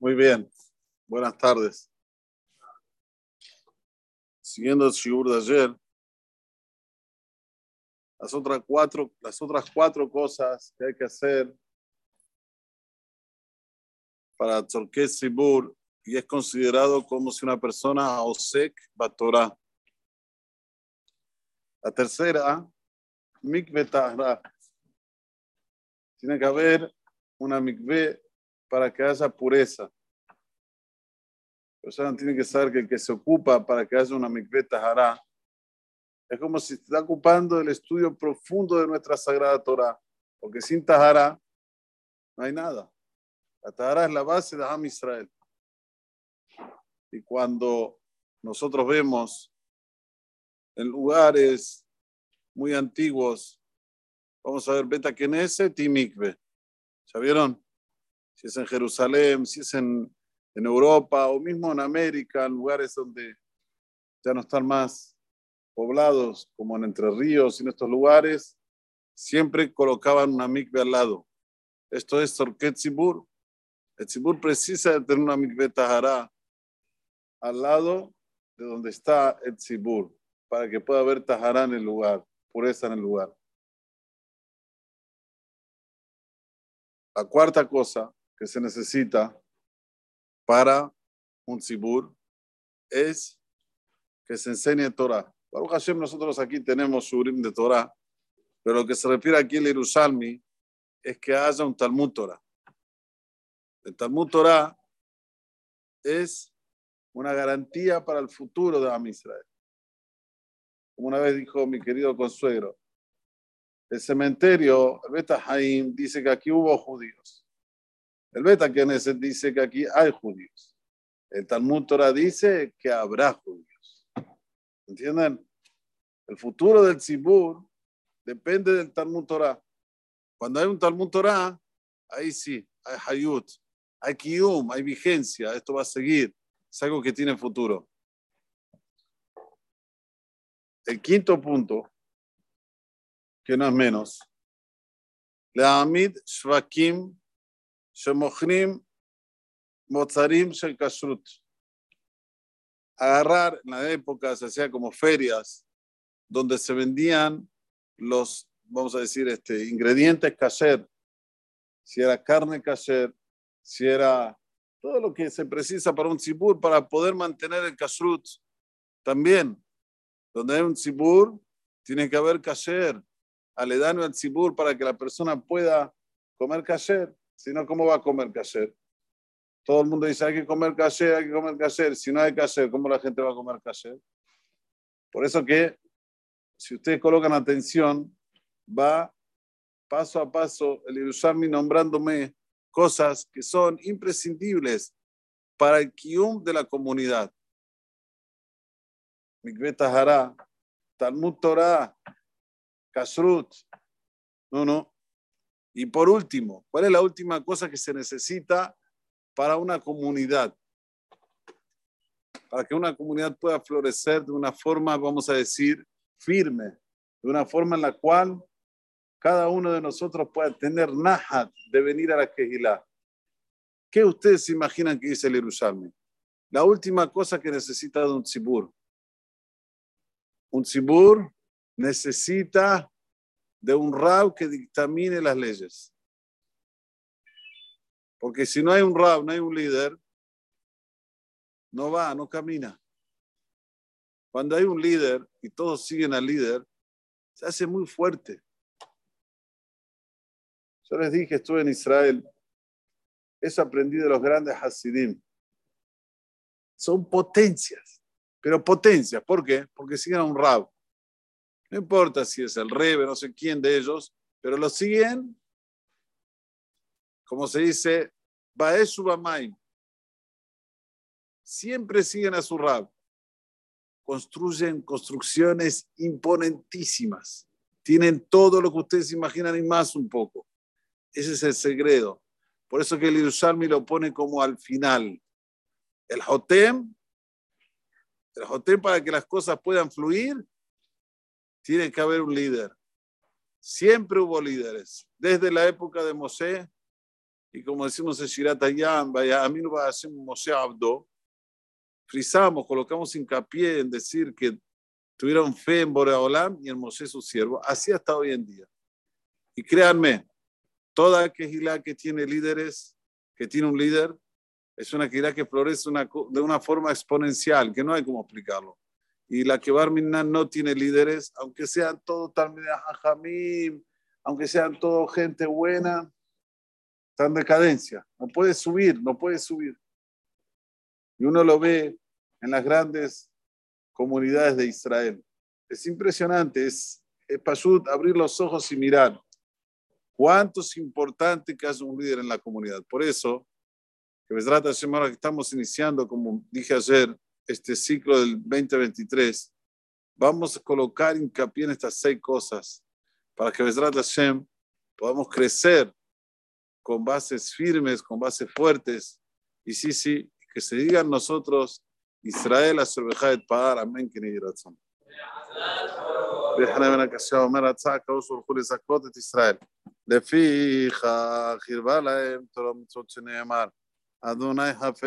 Muy bien. Buenas tardes. Siguiendo el shiur de ayer, las otras cuatro, las otras cuatro cosas que hay que hacer para Tzorket Sibur y es considerado como si una persona osek batorá. La tercera, mikve tahra. Tiene que haber una mikve para que haya pureza. Persona tiene que saber que el que se ocupa para que haya una mikve tahara es como si está ocupando el estudio profundo de nuestra sagrada Torah, porque sin tahara no hay nada. La tahara es la base de Ham Israel. Y cuando nosotros vemos en lugares muy antiguos, vamos a ver Beta Knesset y Mikve. ¿Ya vieron? Si es en Jerusalén, si es en, en Europa o mismo en América, en lugares donde ya no están más poblados, como en Entre Ríos y en estos lugares, siempre colocaban una mikve al lado. Esto es Sorket Tzibur. El Tzibur precisa de tener una mikve Tahara al lado de donde está el Tzibur, para que pueda haber Tahara en el lugar, pureza en el lugar. La cuarta cosa que se necesita para un Tzibur es que se enseñe Torah. Baruch Hashem, nosotros aquí tenemos Shurim de Torah, pero lo que se refiere aquí en Jerusalén es que haya un Talmud Torah. El Talmud Torah es una garantía para el futuro de Am Israel. Como una vez dijo mi querido consuegro, el cementerio, Beta Haim, dice que aquí hubo judíos. El Beta Knesset dice que aquí hay judíos. El Talmud Torah dice que habrá judíos. ¿Entienden? El futuro del Tzibur depende del Talmud Torah. Cuando hay un Talmud Torah, ahí sí, hay Hayut, hay Kiyum, hay vigencia, esto va a seguir. Es algo que tiene futuro. El quinto punto, que no es menos, Leamid Shvakim Shemochrim Mozarim Shel Kashrut. Agarrar, en la época se hacía como ferias, donde se vendían los, vamos a decir, este, ingredientes kasher, si era carne kasher, si era todo lo que se precisa para un tzibur para poder mantener el kashrut. También, donde hay un tzibur, tiene que haber kasher, aledaño al tzibur para que la persona pueda comer kasher. Si no, ¿cómo va a comer kasher? Todo el mundo dice, hay que comer kasher, hay que comer kasher. Si no hay kasher, ¿cómo la gente va a comer kasher? Por eso que, si ustedes colocan atención, va paso a paso el Yerushalmi nombrándome cosas que son imprescindibles para el kium de la comunidad. Mikveh Tahara, Talmud Torah, Kashrut. No, no. Y por último, ¿cuál es la última cosa que se necesita para una comunidad? Para que una comunidad pueda florecer de una forma, vamos a decir, firme, de una forma en la cual cada uno de nosotros pueda tener nahat de venir a la Kehilá. ¿Qué ustedes imaginan que dice el Jerusalén? La última cosa que necesita de un tzibur. Un tzibur necesita de un rab que dictamine las leyes. Porque si no hay un rab, no hay un líder, no va, no camina. Cuando hay un líder y todos siguen al líder, se hace muy fuerte. Yo les dije, estuve en Israel, eso aprendí de los grandes Hasidim. Son potencias, pero potencias. ¿Por qué? Porque siguen a un rab. No importa si es el rebe, no sé quién de ellos, pero lo siguen, como se dice, Baesubamaim. Siempre siguen a su rab. Construyen construcciones imponentísimas. Tienen todo lo que ustedes imaginan y más un poco. Ese es el secreto. Por eso que el Yerushalmi lo pone como al final. El Jotem, el Jotem para que las cosas puedan fluir, tiene que haber un líder. Siempre hubo líderes. Desde la época de Mosé y como decimos en Shirat Ayam, vaya, a mí no va a hacer Moshe Abdo, frisamos, colocamos hincapié en decir que tuvieron fe en Boreolam y en Moshe su siervo, así hasta hoy en día. Y créanme, toda quejilá que tiene líderes, que tiene un líder, es una quejilá que florece de una forma exponencial, que no hay cómo explicarlo. Y la que Barminan no tiene líderes, aunque sean todos también Jajamim, aunque sean todos gente buena, está en decadencia. No puede subir, no puede subir. Y uno lo ve en las grandes comunidades de Israel. Es impresionante, es, es abrir los ojos y mirar cuánto es importante que haya un líder en la comunidad. Por eso, que trata semana que estamos iniciando, como dije ayer, este ciclo del 2023, vamos a colocar hincapié en estas seis cosas para que Besrat Hashem podamos crecer con bases firmes, con bases fuertes. Y sí, sí, que se digan nosotros, Israel, Azerbaiyán, Padar, Amén, que ni razón. ויחנה מן הקשה אומר הצעה כאוש הולכו לזכות את ישראל. לפיכך חירבה להם תורה מצוות שנאמר, אדוני חפץ